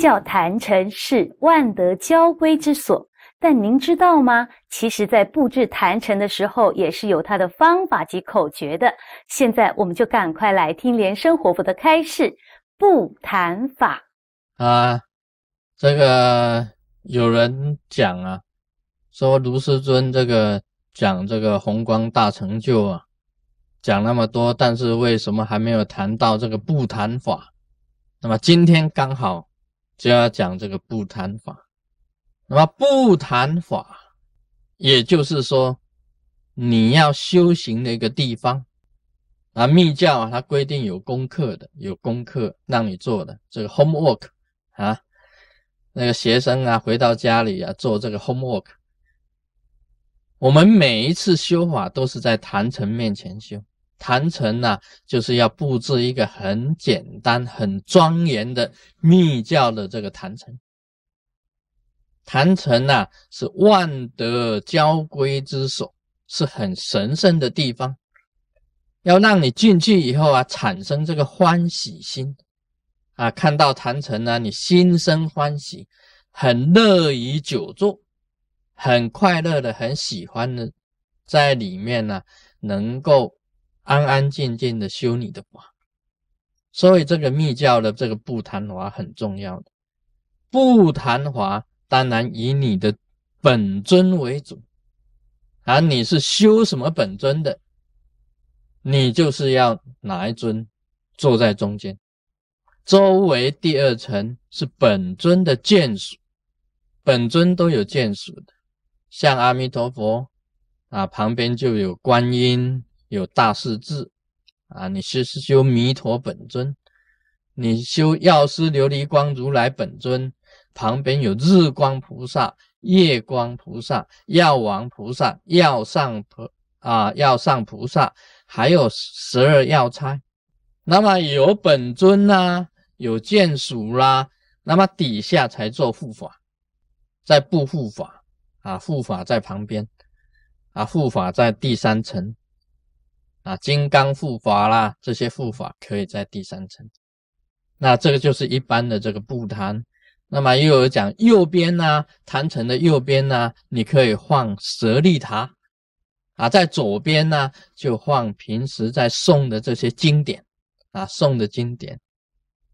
叫坛城是万德交归之所，但您知道吗？其实，在布置坛城的时候，也是有它的方法及口诀的。现在，我们就赶快来听莲生活佛的开示布坛法啊。这个有人讲啊，说卢师尊这个讲这个红光大成就啊，讲那么多，但是为什么还没有谈到这个布坛法？那么今天刚好。就要讲这个不谈法，那么不谈法，也就是说，你要修行的一个地方啊，密教啊，它规定有功课的，有功课让你做的这个 homework 啊，那个学生啊，回到家里啊，做这个 homework。我们每一次修法都是在坛城面前修。坛城呢，就是要布置一个很简单、很庄严的密教的这个坛城。坛城呢，是万德交归之所，是很神圣的地方。要让你进去以后啊，产生这个欢喜心啊，看到坛城呢，你心生欢喜，很乐于久坐，很快乐的，很喜欢的，在里面呢，能够。安安静静的修你的法，所以这个密教的这个不谈华很重要的。不谈华当然以你的本尊为主，而你是修什么本尊的，你就是要哪一尊坐在中间，周围第二层是本尊的眷属，本尊都有眷属的，像阿弥陀佛啊，旁边就有观音。有大势至啊！你是是修弥陀本尊，你修药师琉璃光如来本尊，旁边有日光菩萨、夜光菩萨、药王菩萨、药上菩啊药上菩萨，还有十二药差。那么有本尊呐，有眷属啦，那么底下才做护法，在布护法啊，护法在旁边啊，护法在第三层。啊，金刚护法啦，这些护法可以在第三层。那这个就是一般的这个布坛。那么又有讲右边呢，坛城的右边呢，你可以放舍利塔。啊，在左边呢，就放平时在诵的这些经典。啊，诵的经典。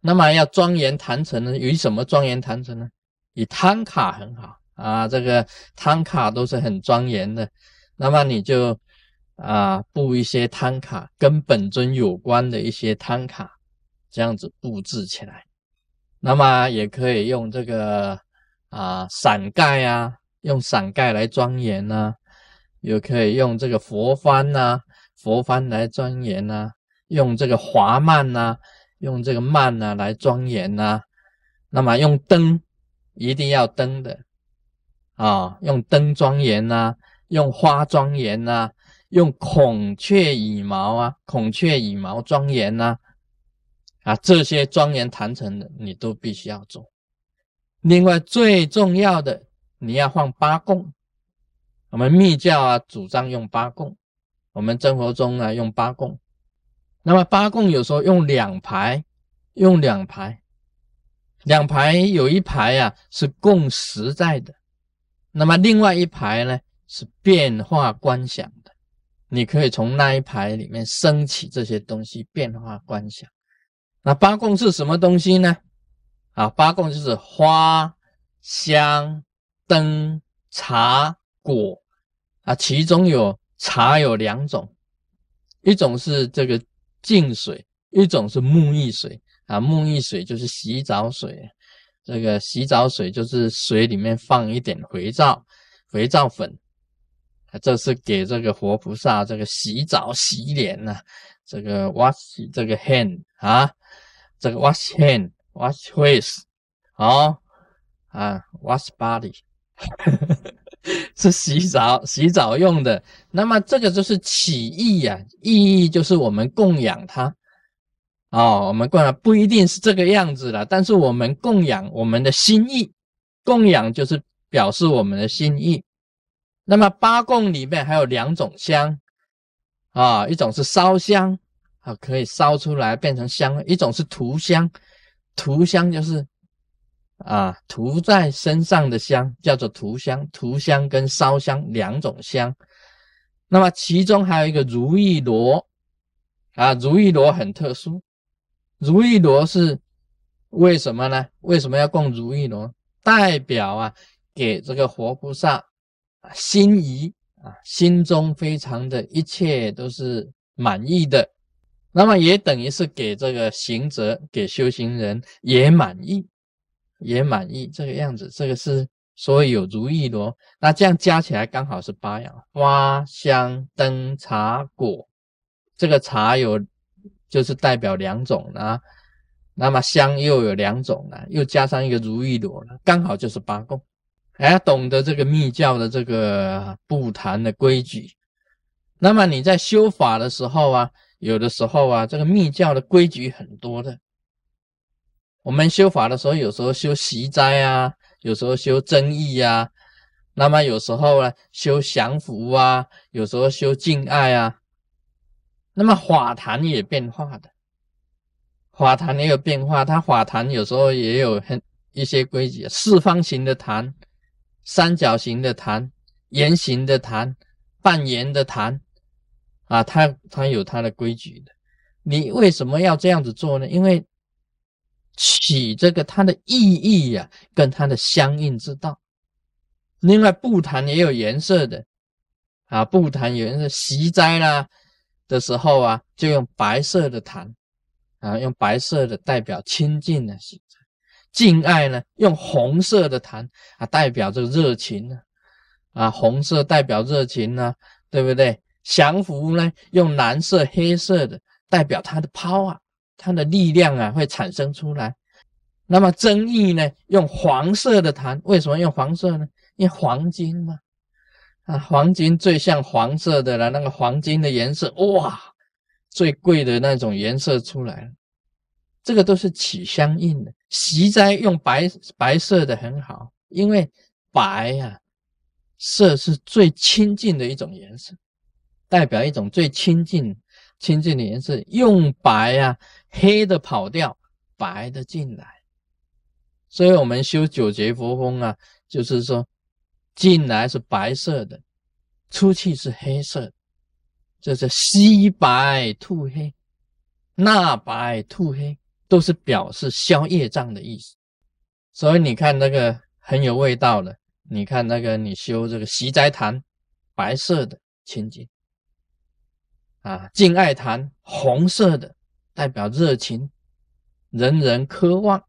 那么要庄严坛城呢，以什么庄严坛城呢？以汤卡很好啊，这个汤卡都是很庄严的。那么你就。啊，布一些摊卡跟本尊有关的一些摊卡，这样子布置起来。那么也可以用这个啊伞盖啊，用伞盖来庄严呐，也可以用这个佛幡呐，佛幡来庄严呐，用这个华幔呐，用这个幔呐来庄严呐。那么用灯，一定要灯的啊，用灯庄严呐，用花庄严呐。用孔雀羽毛啊，孔雀羽毛庄严呐，啊，这些庄严坛城的你都必须要做。另外最重要的，你要放八供。我们密教啊，主张用八供。我们生活中啊，用八供。那么八供有时候用两排，用两排，两排有一排啊是供实在的，那么另外一排呢是变化观想的。你可以从那一排里面升起这些东西，变化观想。那八供是什么东西呢？啊，八供就是花、香、灯、茶、果啊。其中有茶有两种，一种是这个净水，一种是沐浴水啊。沐浴水就是洗澡水，这个洗澡水就是水里面放一点肥皂、肥皂粉。这是给这个活菩萨这个洗澡洗脸呢，这个 wash 这个 hand 啊，这个 wash hand wash face 好啊 wash body 是洗澡洗澡用的。那么这个就是起意呀，意义就是我们供养它哦，我们供养不一定是这个样子的，但是我们供养我们的心意，供养就是表示我们的心意。那么八供里面还有两种香啊，一种是烧香啊，可以烧出来变成香；一种是涂香，涂香就是啊，涂在身上的香叫做涂香，涂香跟烧香两种香。那么其中还有一个如意螺，啊，如意螺很特殊，如意螺是为什么呢？为什么要供如意螺？代表啊，给这个活菩萨心仪啊，心中非常的一切都是满意的，那么也等于是给这个行者、给修行人也满意。也满意这个样子，这个是所以有如意螺，那这样加起来刚好是八样：花香灯茶果。这个茶有就是代表两种啊，那么香又有两种了，又加上一个如意螺了，刚好就是八供。哎，懂得这个密教的这个不谈的规矩，那么你在修法的时候啊，有的时候啊，这个密教的规矩很多的。我们修法的时候，有时候修习斋啊，有时候修真意啊，那么有时候呢修降伏啊，有时候修敬爱啊。那么法坛也变化的，法坛也有变化。它法坛有时候也有很一些规矩，四方形的坛、三角形的坛、圆形的坛、半圆的坛啊，它它有它的规矩的。你为什么要这样子做呢？因为起这个它的意义呀，跟它的相应之道。另外，布坛也有颜色的啊，布坛有颜色，习斋啦的时候啊，就用白色的坛啊，用白色的代表清净的习；敬爱呢，用红色的痰啊，代表这个热情呢啊，红色代表热情呢，对不对？降服呢，用蓝色、黑色的代表它的 power。它的力量啊会产生出来，那么争议呢？用黄色的痰，为什么用黄色呢？因为黄金嘛，啊，黄金最像黄色的了，那个黄金的颜色，哇，最贵的那种颜色出来了，这个都是起相应的。习斋用白白色的很好，因为白呀色是最亲近的一种颜色，代表一种最亲近。清净的颜色，用白啊，黑的跑掉，白的进来。所以，我们修九节佛风啊，就是说，进来是白色的，出去是黑色，这是吸白吐黑，纳白吐黑，都是表示消业障的意思。所以，你看那个很有味道的，你看那个你修这个习斋坛，白色的清净。啊，敬爱坛红色的代表热情，人人渴望。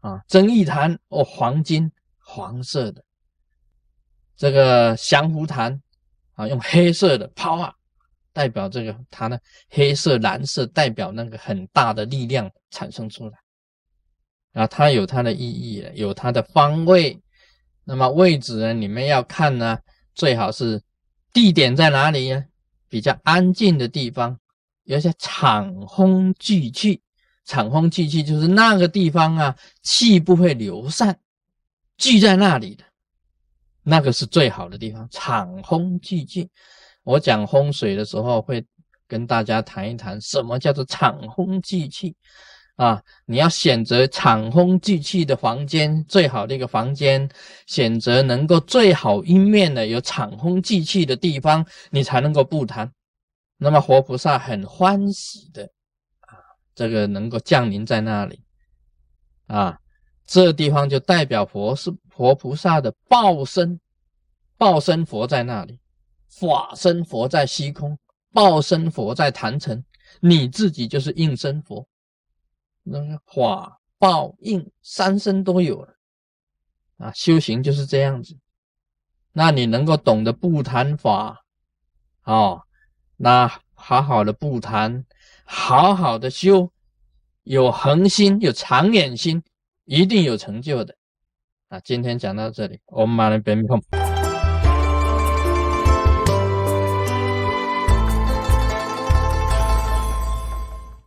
啊，真意坛哦，黄金黄色的，这个降伏坛啊，用黑色的抛啊，代表这个它呢，黑色蓝色代表那个很大的力量产生出来。啊，它有它的意义，有它的方位。那么位置呢，你们要看呢，最好是地点在哪里呀？比较安静的地方，有些场风聚气，场风聚气就是那个地方啊，气不会流散，聚在那里的，那个是最好的地方。场风聚气，我讲风水的时候会跟大家谈一谈，什么叫做场风聚气啊？你要选择场风聚气的房间，最好的一个房间，选择能够最好阴面的有场风聚气的地方，你才能够布坛。那么活菩萨很欢喜的啊，这个能够降临在那里啊，这地方就代表佛是活菩萨的报身，报身佛在那里，法身佛在虚空，报身佛在坛城，你自己就是应身佛。那个法报应三身都有了啊，修行就是这样子。那你能够懂得不谈法哦，那好好的不谈，好好的修，有恒心，有长远心，一定有成就的。啊，今天讲到这里，我们马上别碰。